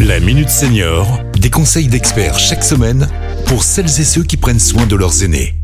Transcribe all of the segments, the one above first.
La Minute Senior, des conseils d'experts chaque semaine pour celles et ceux qui prennent soin de leurs aînés.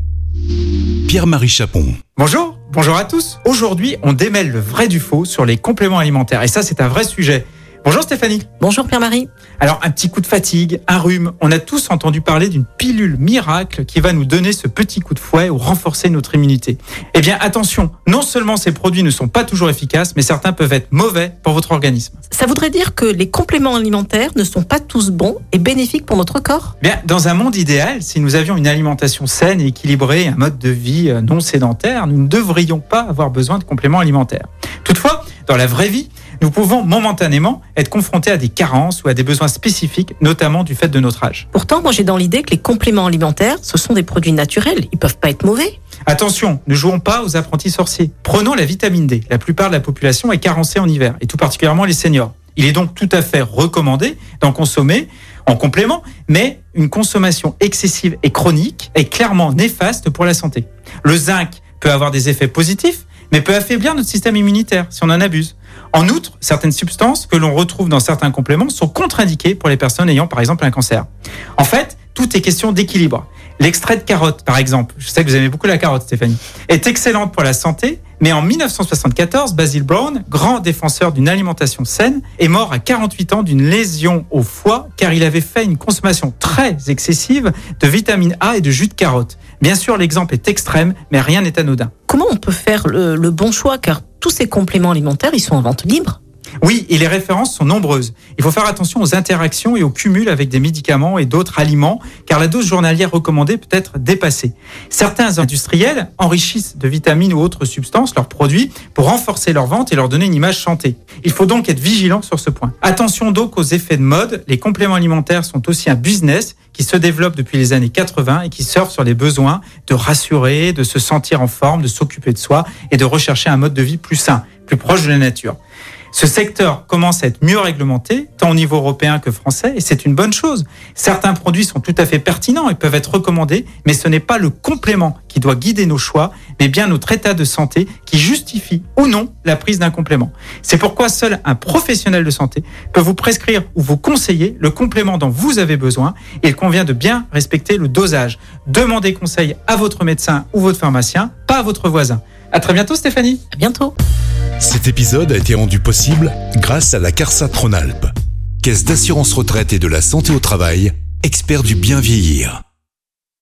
Pierre-Marie Chapon. Bonjour, bonjour à tous. Aujourd'hui, on démêle le vrai du faux sur les compléments alimentaires. Et ça, c'est un vrai sujet. Bonjour Stéphanie. Bonjour Pierre-Marie. Alors, un petit coup de fatigue, un rhume. On a tous entendu parler d'une pilule miracle qui va nous donner ce petit coup de fouet ou renforcer notre immunité. Eh bien, attention, non seulement ces produits ne sont pas toujours efficaces, mais certains peuvent être mauvais pour votre organisme. Ça voudrait dire que les compléments alimentaires ne sont pas tous bons et bénéfiques pour notre corps? Bien, dans un monde idéal, si nous avions une alimentation saine et équilibrée, un mode de vie euh, non sédentaire, nous ne devrions pas avoir besoin de compléments alimentaires. Toutefois, dans la vraie vie, nous pouvons momentanément être confrontés à des carences ou à des besoins spécifiques, notamment du fait de notre âge. Pourtant, moi j'ai dans l'idée que les compléments alimentaires, ce sont des produits naturels, ils peuvent pas être mauvais. Attention, ne jouons pas aux apprentis sorciers. Prenons la vitamine D. La plupart de la population est carencée en hiver, et tout particulièrement les seniors. Il est donc tout à fait recommandé d'en consommer en complément, mais une consommation excessive et chronique est clairement néfaste pour la santé. Le zinc peut avoir des effets positifs, mais peut affaiblir notre système immunitaire si on en abuse. En outre, certaines substances que l'on retrouve dans certains compléments sont contre-indiquées pour les personnes ayant par exemple un cancer. En fait, tout est question d'équilibre. L'extrait de carotte, par exemple, je sais que vous aimez beaucoup la carotte, Stéphanie, est excellente pour la santé, mais en 1974, Basil Brown, grand défenseur d'une alimentation saine, est mort à 48 ans d'une lésion au foie car il avait fait une consommation très excessive de vitamine A et de jus de carotte. Bien sûr, l'exemple est extrême, mais rien n'est anodin. Comment on peut faire le, bon choix car tous ces compléments alimentaires, ils sont en vente libre oui, et les références sont nombreuses. Il faut faire attention aux interactions et au cumul avec des médicaments et d'autres aliments, car la dose journalière recommandée peut être dépassée. Certains industriels enrichissent de vitamines ou autres substances leurs produits pour renforcer leur vente et leur donner une image chantée. Il faut donc être vigilant sur ce point. Attention donc aux effets de mode. Les compléments alimentaires sont aussi un business qui se développe depuis les années 80 et qui surfe sur les besoins de rassurer, de se sentir en forme, de s'occuper de soi et de rechercher un mode de vie plus sain, plus proche de la nature. Ce secteur commence à être mieux réglementé, tant au niveau européen que français, et c'est une bonne chose. Certains produits sont tout à fait pertinents et peuvent être recommandés, mais ce n'est pas le complément qui doit guider nos choix, mais bien notre état de santé qui justifie ou non la prise d'un complément. C'est pourquoi seul un professionnel de santé peut vous prescrire ou vous conseiller le complément dont vous avez besoin, et il convient de bien respecter le dosage. Demandez conseil à votre médecin ou votre pharmacien, pas à votre voisin. À très bientôt Stéphanie. À bientôt. Cet épisode a été rendu possible grâce à la CARSA Tronalp, Caisse d'assurance retraite et de la santé au travail, expert du bien vieillir.